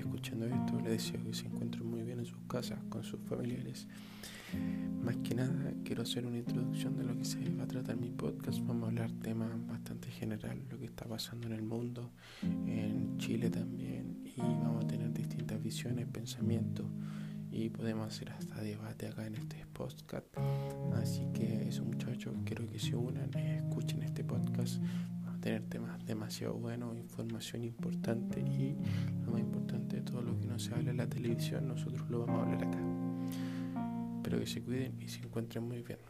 escuchando esto, les deseo que se encuentren muy bien en sus casas, con sus familiares. Más que nada, quiero hacer una introducción de lo que se va a tratar mi podcast. Vamos a hablar temas bastante general, lo que está pasando en el mundo, en Chile también, y vamos a tener distintas visiones, pensamientos, y podemos hacer hasta debate acá en este podcast. Así que eso muchachos, quiero que se unan, escuchen este podcast. Tener temas demasiado buenos, información importante y lo más importante de todo lo que no se habla en la televisión, nosotros lo vamos a hablar acá. Espero que se cuiden y se encuentren muy bien.